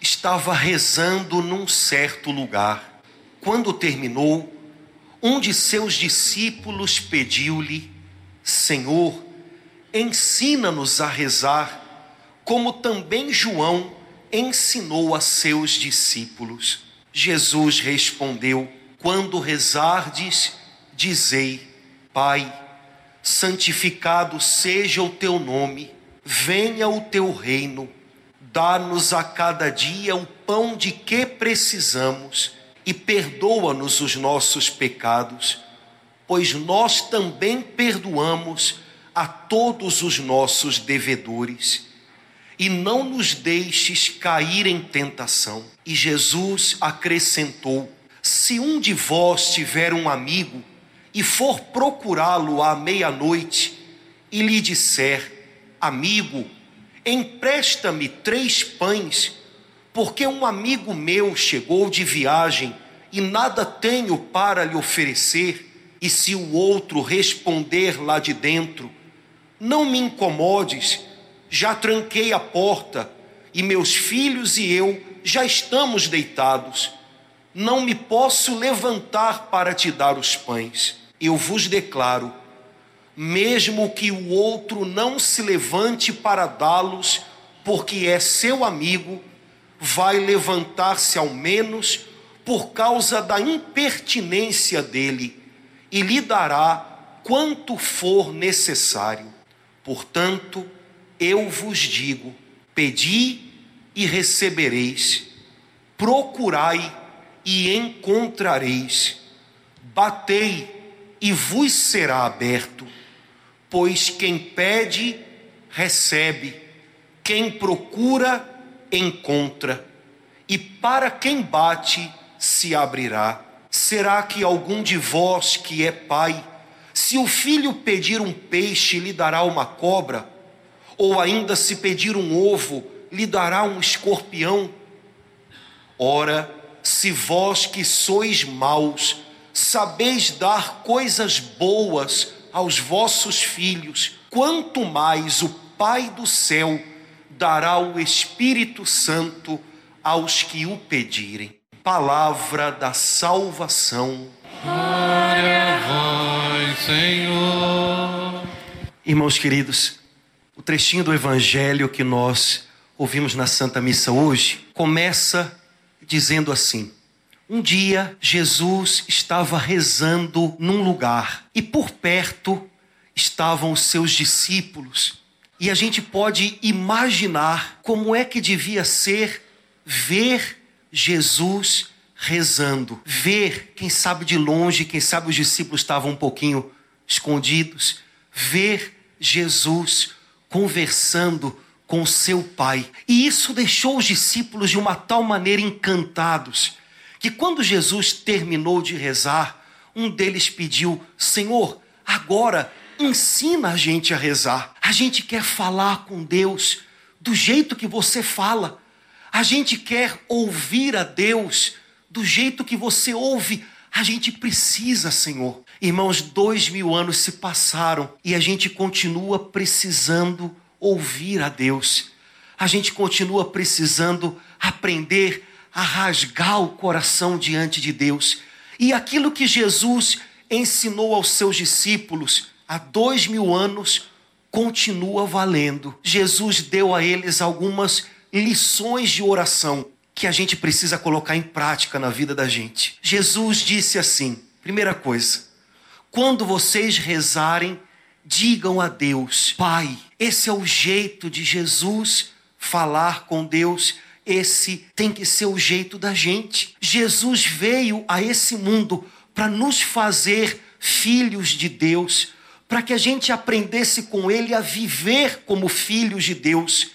estava rezando num certo lugar. Quando terminou, um de seus discípulos pediu-lhe: Senhor, ensina-nos a rezar como também João ensinou a seus discípulos. Jesus respondeu: Quando rezardes, dizei: Pai, santificado seja o teu nome, venha o teu reino, dá-nos a cada dia o pão de que precisamos e perdoa-nos os nossos pecados, pois nós também perdoamos a todos os nossos devedores e não nos deixes cair em tentação. E Jesus acrescentou: Se um de vós tiver um amigo e for procurá-lo à meia-noite e lhe disser: Amigo, empresta-me três pães, porque um amigo meu chegou de viagem e nada tenho para lhe oferecer, e se o outro responder lá de dentro, não me incomodes, já tranquei a porta e meus filhos e eu já estamos deitados. Não me posso levantar para te dar os pães. Eu vos declaro, mesmo que o outro não se levante para dá-los, porque é seu amigo, vai levantar-se ao menos por causa da impertinência dele e lhe dará quanto for necessário. Portanto, eu vos digo: pedi e recebereis, procurai e encontrareis, batei e vos será aberto, pois quem pede, recebe, quem procura, encontra, e para quem bate, se abrirá. Será que algum de vós que é pai, se o filho pedir um peixe, lhe dará uma cobra? Ou ainda, se pedir um ovo, lhe dará um escorpião? Ora, se vós que sois maus, sabeis dar coisas boas aos vossos filhos, quanto mais o Pai do céu dará o Espírito Santo aos que o pedirem. Palavra da salvação. Glória a vós, Senhor. Irmãos queridos, o trechinho do Evangelho que nós ouvimos na Santa Missa hoje começa dizendo assim: Um dia Jesus estava rezando num lugar e por perto estavam os seus discípulos. E a gente pode imaginar como é que devia ser ver Jesus rezando, ver, quem sabe de longe, quem sabe os discípulos estavam um pouquinho escondidos, ver Jesus conversando com seu pai. E isso deixou os discípulos de uma tal maneira encantados, que quando Jesus terminou de rezar, um deles pediu: Senhor, agora ensina a gente a rezar. A gente quer falar com Deus do jeito que você fala. A gente quer ouvir a Deus do jeito que você ouve. A gente precisa, Senhor. Irmãos, dois mil anos se passaram e a gente continua precisando ouvir a Deus. A gente continua precisando aprender a rasgar o coração diante de Deus. E aquilo que Jesus ensinou aos seus discípulos há dois mil anos continua valendo. Jesus deu a eles algumas lições de oração que a gente precisa colocar em prática na vida da gente. Jesus disse assim: primeira coisa, quando vocês rezarem, digam a Deus, Pai. Esse é o jeito de Jesus falar com Deus. Esse tem que ser o jeito da gente. Jesus veio a esse mundo para nos fazer filhos de Deus, para que a gente aprendesse com Ele a viver como filhos de Deus.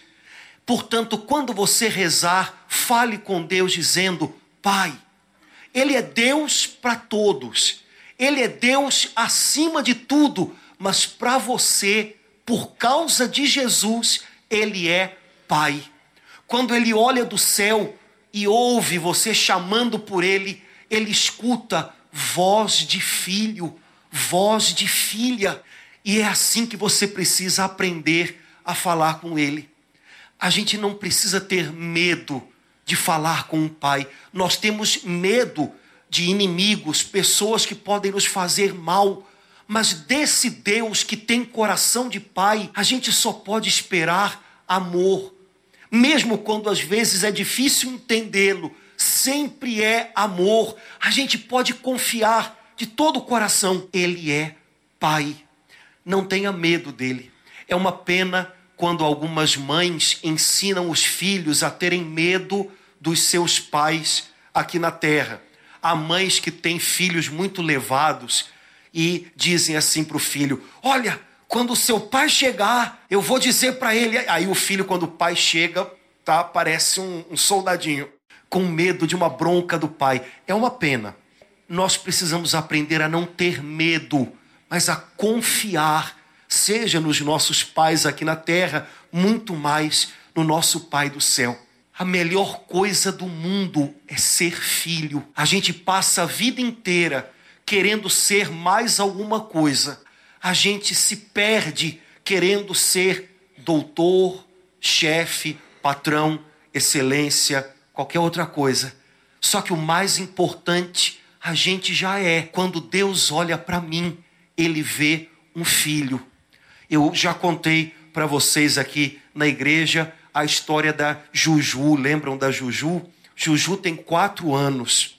Portanto, quando você rezar, Fale com Deus dizendo: Pai, Ele é Deus para todos, Ele é Deus acima de tudo, mas para você, por causa de Jesus, Ele é Pai. Quando Ele olha do céu e ouve você chamando por Ele, Ele escuta voz de filho, voz de filha. E é assim que você precisa aprender a falar com Ele. A gente não precisa ter medo de falar com o Pai. Nós temos medo de inimigos, pessoas que podem nos fazer mal. Mas desse Deus que tem coração de Pai, a gente só pode esperar amor. Mesmo quando às vezes é difícil entendê-lo, sempre é amor. A gente pode confiar de todo o coração. Ele é Pai. Não tenha medo dele. É uma pena quando algumas mães ensinam os filhos a terem medo dos seus pais aqui na terra. Há mães que têm filhos muito levados e dizem assim para o filho: Olha, quando o seu pai chegar, eu vou dizer para ele. Aí o filho, quando o pai chega, tá, parece um, um soldadinho, com medo de uma bronca do pai. É uma pena. Nós precisamos aprender a não ter medo, mas a confiar seja nos nossos pais aqui na terra, muito mais no nosso Pai do céu. A melhor coisa do mundo é ser filho. A gente passa a vida inteira querendo ser mais alguma coisa. A gente se perde querendo ser doutor, chefe, patrão, excelência, qualquer outra coisa. Só que o mais importante a gente já é. Quando Deus olha para mim, ele vê um filho. Eu já contei para vocês aqui na igreja a história da Juju. Lembram da Juju? Juju tem quatro anos.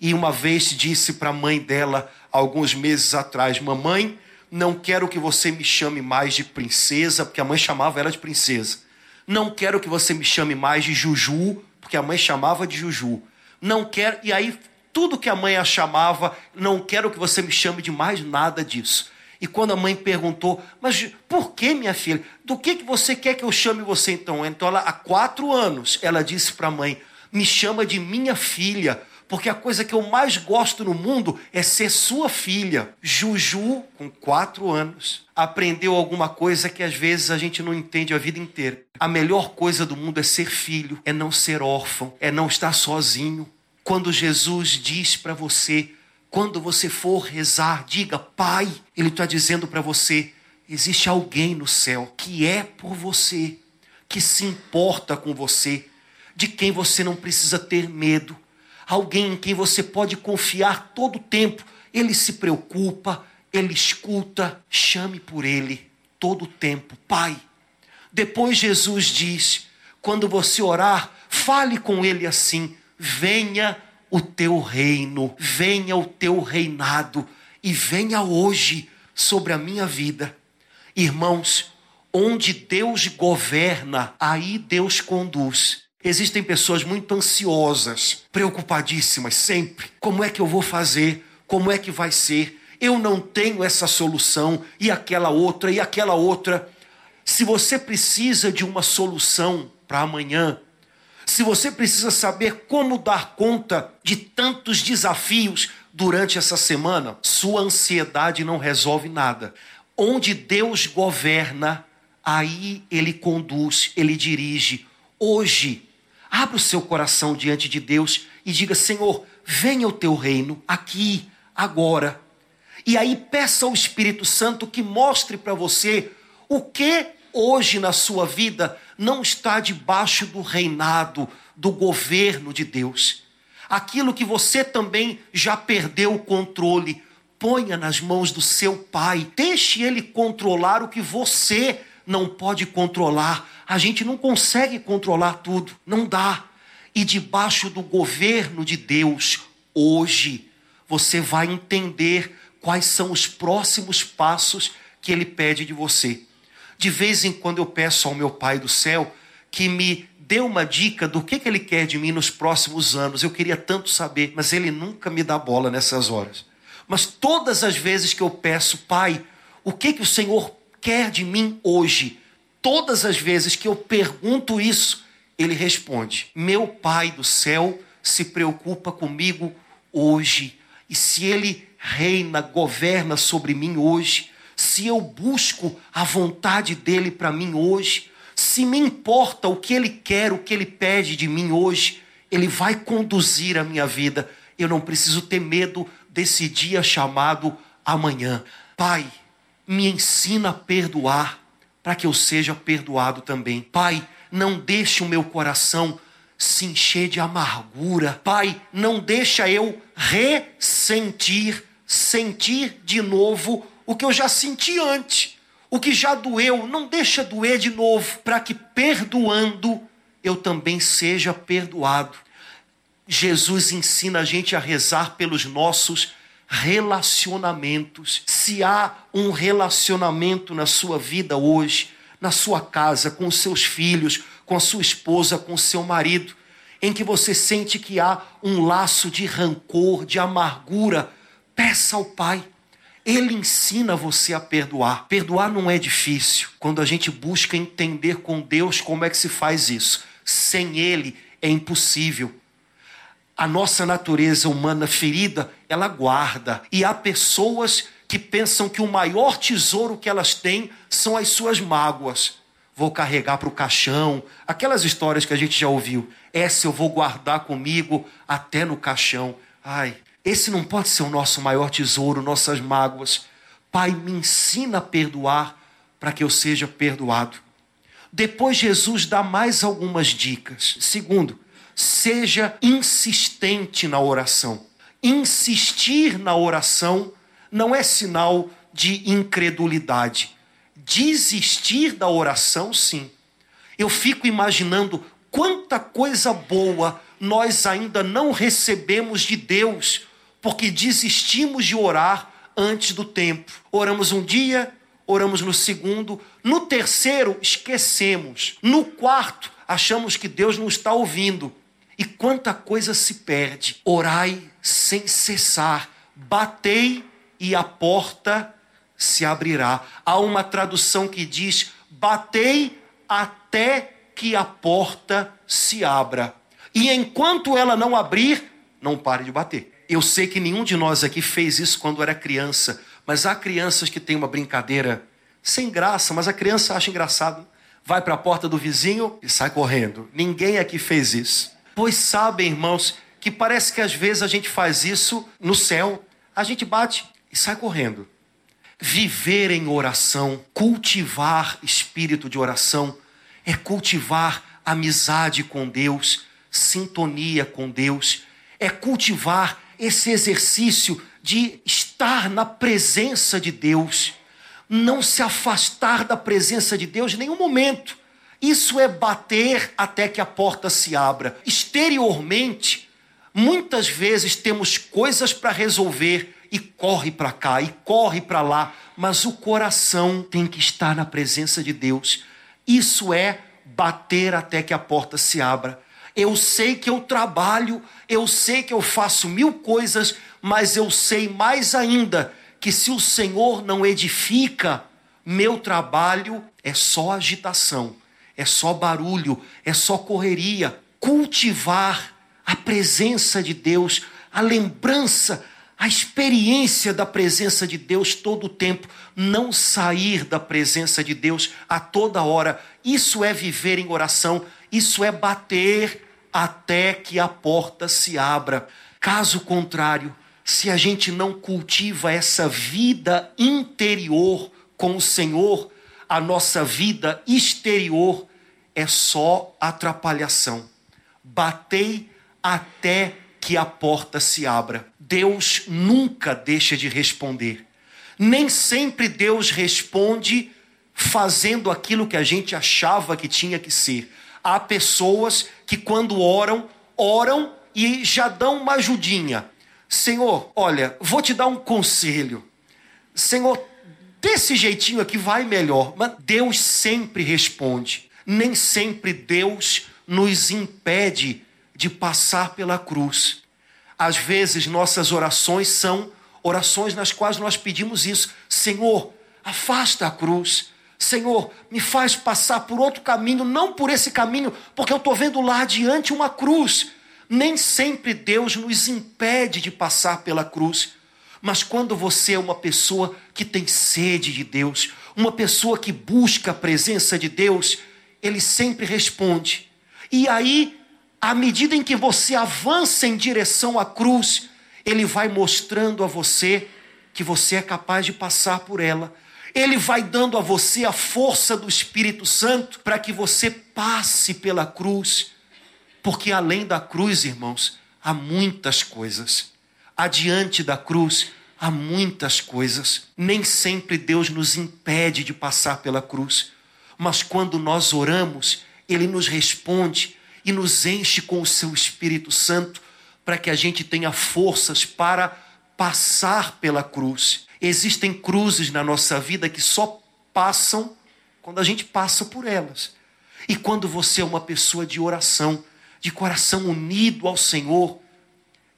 E uma vez disse para a mãe dela, alguns meses atrás: Mamãe, não quero que você me chame mais de princesa, porque a mãe chamava ela de princesa. Não quero que você me chame mais de Juju, porque a mãe chamava de Juju. Não quero. E aí, tudo que a mãe a chamava, não quero que você me chame de mais nada disso. E quando a mãe perguntou, mas por que, minha filha? Do que, que você quer que eu chame você então? Então, ela, há quatro anos, ela disse para a mãe: me chama de minha filha, porque a coisa que eu mais gosto no mundo é ser sua filha. Juju, com quatro anos, aprendeu alguma coisa que às vezes a gente não entende a vida inteira. A melhor coisa do mundo é ser filho, é não ser órfão, é não estar sozinho. Quando Jesus diz para você, quando você for rezar, diga, Pai. Ele está dizendo para você: existe alguém no céu que é por você, que se importa com você, de quem você não precisa ter medo, alguém em quem você pode confiar todo o tempo. Ele se preocupa, ele escuta, chame por ele todo o tempo, Pai. Depois Jesus diz: quando você orar, fale com ele assim: venha o teu reino, venha o teu reinado e venha hoje sobre a minha vida. Irmãos, onde Deus governa, aí Deus conduz. Existem pessoas muito ansiosas, preocupadíssimas sempre. Como é que eu vou fazer? Como é que vai ser? Eu não tenho essa solução e aquela outra e aquela outra. Se você precisa de uma solução para amanhã, se você precisa saber como dar conta de tantos desafios durante essa semana, sua ansiedade não resolve nada. Onde Deus governa, aí Ele conduz, Ele dirige. Hoje, abra o seu coração diante de Deus e diga: Senhor, venha o teu reino aqui, agora. E aí peça ao Espírito Santo que mostre para você o que hoje na sua vida não está debaixo do reinado, do governo de Deus. Aquilo que você também já perdeu o controle, ponha nas mãos do seu pai. Deixe ele controlar o que você não pode controlar. A gente não consegue controlar tudo, não dá. E debaixo do governo de Deus, hoje, você vai entender quais são os próximos passos que ele pede de você. De vez em quando eu peço ao meu Pai do céu que me dê uma dica do que, que Ele quer de mim nos próximos anos. Eu queria tanto saber, mas Ele nunca me dá bola nessas horas. Mas todas as vezes que eu peço, Pai, o que, que o Senhor quer de mim hoje? Todas as vezes que eu pergunto isso, ele responde: Meu Pai do céu se preocupa comigo hoje. E se ele reina, governa sobre mim hoje, se eu busco a vontade dele para mim hoje, se me importa o que ele quer, o que ele pede de mim hoje, ele vai conduzir a minha vida. Eu não preciso ter medo desse dia chamado amanhã. Pai, me ensina a perdoar para que eu seja perdoado também. Pai, não deixe o meu coração se encher de amargura. Pai, não deixa eu ressentir, sentir de novo o que eu já senti antes. O que já doeu, não deixa doer de novo, para que perdoando eu também seja perdoado. Jesus ensina a gente a rezar pelos nossos relacionamentos. Se há um relacionamento na sua vida hoje, na sua casa, com seus filhos, com a sua esposa, com seu marido, em que você sente que há um laço de rancor, de amargura, peça ao Pai. Ele ensina você a perdoar. Perdoar não é difícil quando a gente busca entender com Deus como é que se faz isso. Sem Ele é impossível. A nossa natureza humana ferida, ela guarda. E há pessoas que pensam que o maior tesouro que elas têm são as suas mágoas. Vou carregar para o caixão, aquelas histórias que a gente já ouviu. Essa eu vou guardar comigo até no caixão. Ai, esse não pode ser o nosso maior tesouro, nossas mágoas. Pai, me ensina a perdoar para que eu seja perdoado. Depois, Jesus dá mais algumas dicas. Segundo, seja insistente na oração. Insistir na oração não é sinal de incredulidade. Desistir da oração, sim. Eu fico imaginando quanta coisa boa nós ainda não recebemos de Deus, porque desistimos de orar antes do tempo. Oramos um dia, oramos no segundo, no terceiro, esquecemos. No quarto, achamos que Deus não está ouvindo. E quanta coisa se perde. Orai sem cessar, batei e a porta se abrirá. Há uma tradução que diz: batei até que a porta se abra. E enquanto ela não abrir, não pare de bater. Eu sei que nenhum de nós aqui fez isso quando era criança, mas há crianças que têm uma brincadeira sem graça, mas a criança acha engraçado. Vai para a porta do vizinho e sai correndo. Ninguém aqui fez isso. Pois sabem, irmãos, que parece que às vezes a gente faz isso no céu. A gente bate e sai correndo. Viver em oração, cultivar espírito de oração, é cultivar amizade com Deus, sintonia com Deus, é cultivar esse exercício de estar na presença de Deus, não se afastar da presença de Deus em nenhum momento. Isso é bater até que a porta se abra. Exteriormente, muitas vezes temos coisas para resolver e corre para cá e corre para lá, mas o coração tem que estar na presença de Deus. Isso é bater até que a porta se abra. Eu sei que eu trabalho, eu sei que eu faço mil coisas, mas eu sei mais ainda que se o Senhor não edifica, meu trabalho é só agitação, é só barulho, é só correria. Cultivar a presença de Deus, a lembrança a experiência da presença de Deus todo o tempo, não sair da presença de Deus a toda hora. Isso é viver em oração, isso é bater até que a porta se abra. Caso contrário, se a gente não cultiva essa vida interior com o Senhor, a nossa vida exterior é só atrapalhação. Batei até que a porta se abra. Deus nunca deixa de responder. Nem sempre Deus responde fazendo aquilo que a gente achava que tinha que ser. Há pessoas que, quando oram, oram e já dão uma ajudinha. Senhor, olha, vou te dar um conselho. Senhor, desse jeitinho aqui vai melhor. Mas Deus sempre responde. Nem sempre Deus nos impede de passar pela cruz. Às vezes, nossas orações são orações nas quais nós pedimos isso: Senhor, afasta a cruz, Senhor, me faz passar por outro caminho, não por esse caminho, porque eu estou vendo lá adiante uma cruz. Nem sempre Deus nos impede de passar pela cruz, mas quando você é uma pessoa que tem sede de Deus, uma pessoa que busca a presença de Deus, Ele sempre responde. E aí, à medida em que você avança em direção à cruz, Ele vai mostrando a você que você é capaz de passar por ela ele vai dando a você a força do Espírito Santo para que você passe pela cruz. Porque além da cruz, irmãos, há muitas coisas. Adiante da cruz, há muitas coisas. Nem sempre Deus nos impede de passar pela cruz. Mas quando nós oramos, Ele nos responde e nos enche com o seu Espírito Santo para que a gente tenha forças para passar pela cruz. Existem cruzes na nossa vida que só passam quando a gente passa por elas. E quando você é uma pessoa de oração, de coração unido ao Senhor,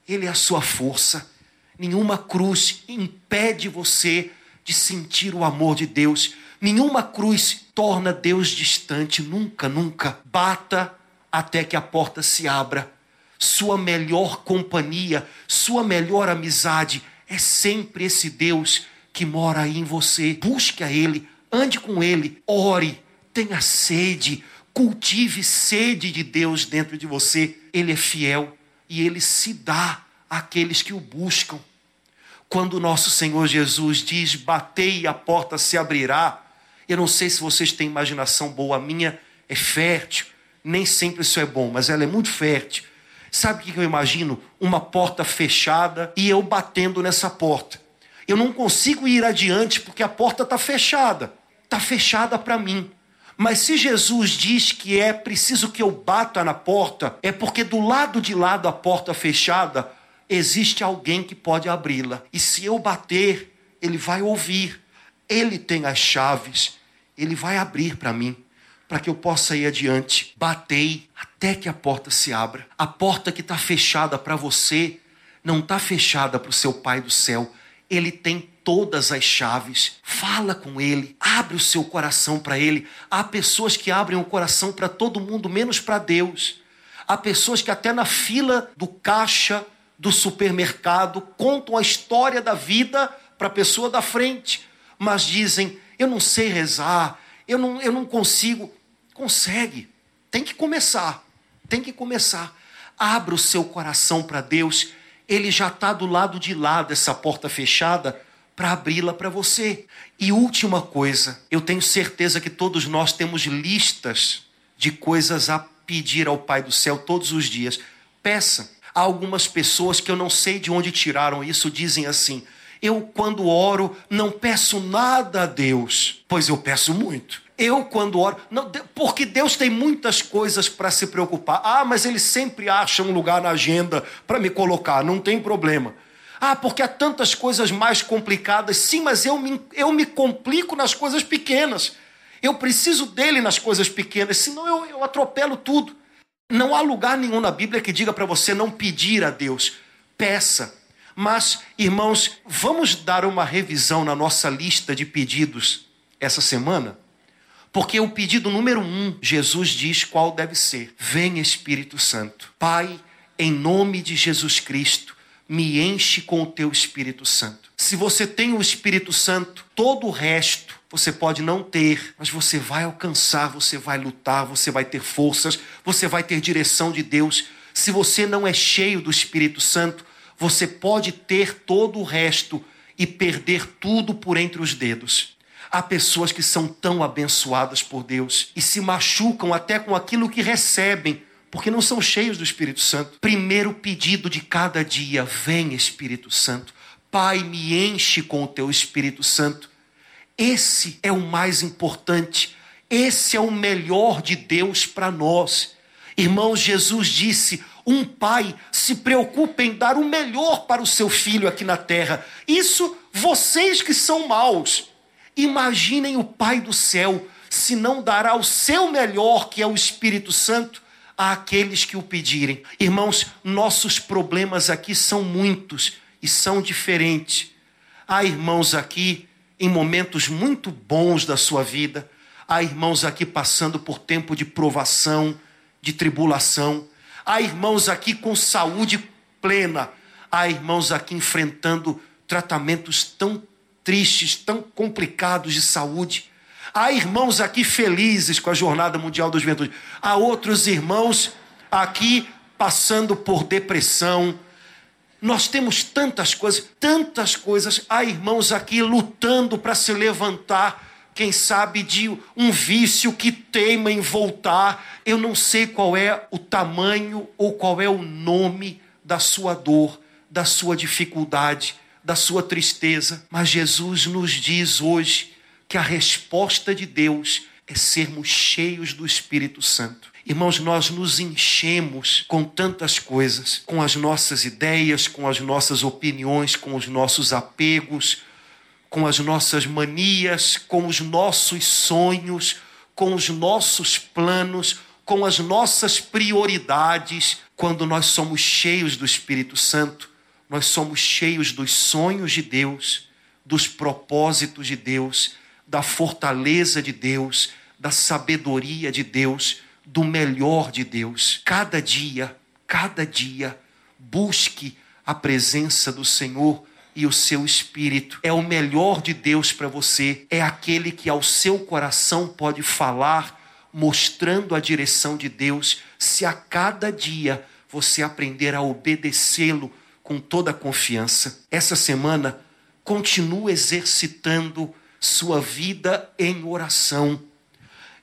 Ele é a sua força. Nenhuma cruz impede você de sentir o amor de Deus. Nenhuma cruz torna Deus distante. Nunca, nunca. Bata até que a porta se abra. Sua melhor companhia, sua melhor amizade é sempre esse Deus que mora aí em você. Busque a Ele, ande com Ele, ore, tenha sede, cultive sede de Deus dentro de você. Ele é fiel e ele se dá àqueles que o buscam. Quando o nosso Senhor Jesus diz: Batei e a porta se abrirá. Eu não sei se vocês têm imaginação boa, a minha é fértil. Nem sempre isso é bom, mas ela é muito fértil. Sabe o que eu imagino? Uma porta fechada e eu batendo nessa porta. Eu não consigo ir adiante porque a porta está fechada. Está fechada para mim. Mas se Jesus diz que é preciso que eu bata na porta, é porque do lado de lá da porta fechada existe alguém que pode abri-la. E se eu bater, ele vai ouvir. Ele tem as chaves. Ele vai abrir para mim para que eu possa ir adiante. Batei até que a porta se abra. A porta que está fechada para você não está fechada para o seu Pai do céu. Ele tem todas as chaves. Fala com ele, abre o seu coração para ele. Há pessoas que abrem o coração para todo mundo, menos para Deus. Há pessoas que até na fila do caixa do supermercado contam a história da vida para a pessoa da frente, mas dizem: Eu não sei rezar, eu não, eu não consigo. Consegue. Tem que começar. Tem que começar. Abra o seu coração para Deus. Ele já está do lado de lá dessa porta fechada para abri-la para você. E última coisa, eu tenho certeza que todos nós temos listas de coisas a pedir ao Pai do céu todos os dias. Peça. Há algumas pessoas que eu não sei de onde tiraram isso, dizem assim: eu, quando oro, não peço nada a Deus, pois eu peço muito. Eu, quando oro, não, porque Deus tem muitas coisas para se preocupar. Ah, mas Ele sempre acha um lugar na agenda para me colocar, não tem problema. Ah, porque há tantas coisas mais complicadas. Sim, mas eu me, eu me complico nas coisas pequenas. Eu preciso dele nas coisas pequenas, senão eu, eu atropelo tudo. Não há lugar nenhum na Bíblia que diga para você não pedir a Deus. Peça. Mas, irmãos, vamos dar uma revisão na nossa lista de pedidos essa semana? Porque o pedido número um, Jesus diz qual deve ser: Vem Espírito Santo. Pai, em nome de Jesus Cristo, me enche com o teu Espírito Santo. Se você tem o Espírito Santo, todo o resto você pode não ter, mas você vai alcançar, você vai lutar, você vai ter forças, você vai ter direção de Deus. Se você não é cheio do Espírito Santo, você pode ter todo o resto e perder tudo por entre os dedos. Há pessoas que são tão abençoadas por Deus e se machucam até com aquilo que recebem, porque não são cheios do Espírito Santo. Primeiro pedido de cada dia: vem Espírito Santo. Pai, me enche com o teu Espírito Santo. Esse é o mais importante. Esse é o melhor de Deus para nós. Irmãos, Jesus disse: um pai se preocupa em dar o melhor para o seu filho aqui na terra. Isso vocês que são maus. Imaginem o Pai do céu se não dará o seu melhor, que é o Espírito Santo, àqueles que o pedirem. Irmãos, nossos problemas aqui são muitos e são diferentes. Há irmãos aqui em momentos muito bons da sua vida. Há irmãos aqui passando por tempo de provação, de tribulação. Há irmãos aqui com saúde plena. Há irmãos aqui enfrentando tratamentos tão tristes, tão complicados de saúde. Há irmãos aqui felizes com a Jornada Mundial da Juventude. Há outros irmãos aqui passando por depressão. Nós temos tantas coisas, tantas coisas. Há irmãos aqui lutando para se levantar, quem sabe de um vício que teima em voltar. Eu não sei qual é o tamanho ou qual é o nome da sua dor, da sua dificuldade, da sua tristeza, mas Jesus nos diz hoje que a resposta de Deus é sermos cheios do Espírito Santo. Irmãos, nós nos enchemos com tantas coisas, com as nossas ideias, com as nossas opiniões, com os nossos apegos, com as nossas manias, com os nossos sonhos, com os nossos planos, com as nossas prioridades. Quando nós somos cheios do Espírito Santo, nós somos cheios dos sonhos de Deus, dos propósitos de Deus da fortaleza de Deus, da sabedoria de Deus, do melhor de Deus. Cada dia, cada dia, busque a presença do Senhor e o seu espírito. É o melhor de Deus para você, é aquele que ao seu coração pode falar, mostrando a direção de Deus, se a cada dia você aprender a obedecê-lo com toda a confiança. Essa semana, continue exercitando sua vida em oração.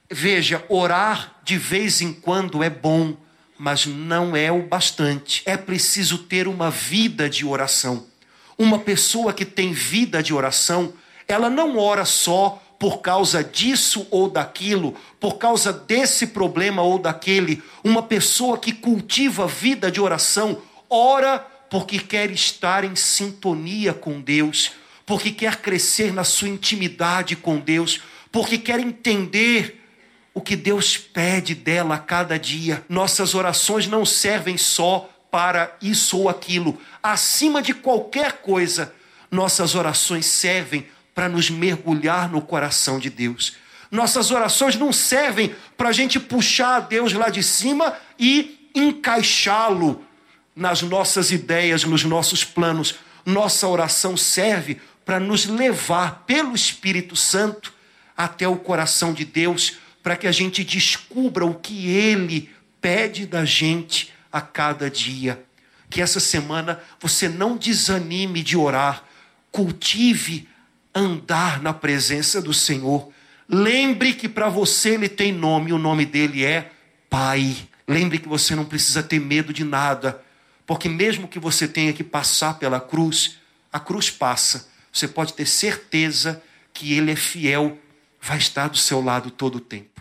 Veja, orar de vez em quando é bom, mas não é o bastante. É preciso ter uma vida de oração. Uma pessoa que tem vida de oração, ela não ora só por causa disso ou daquilo, por causa desse problema ou daquele. Uma pessoa que cultiva vida de oração, ora porque quer estar em sintonia com Deus porque quer crescer na sua intimidade com Deus, porque quer entender o que Deus pede dela a cada dia. Nossas orações não servem só para isso ou aquilo. Acima de qualquer coisa, nossas orações servem para nos mergulhar no coração de Deus. Nossas orações não servem para a gente puxar a Deus lá de cima e encaixá-lo nas nossas ideias, nos nossos planos. Nossa oração serve para nos levar pelo Espírito Santo até o coração de Deus, para que a gente descubra o que Ele pede da gente a cada dia. Que essa semana você não desanime de orar, cultive andar na presença do Senhor. Lembre que para você Ele tem nome, o nome dele é Pai. Lembre que você não precisa ter medo de nada, porque mesmo que você tenha que passar pela cruz, a cruz passa você pode ter certeza que Ele é fiel, vai estar do seu lado todo o tempo.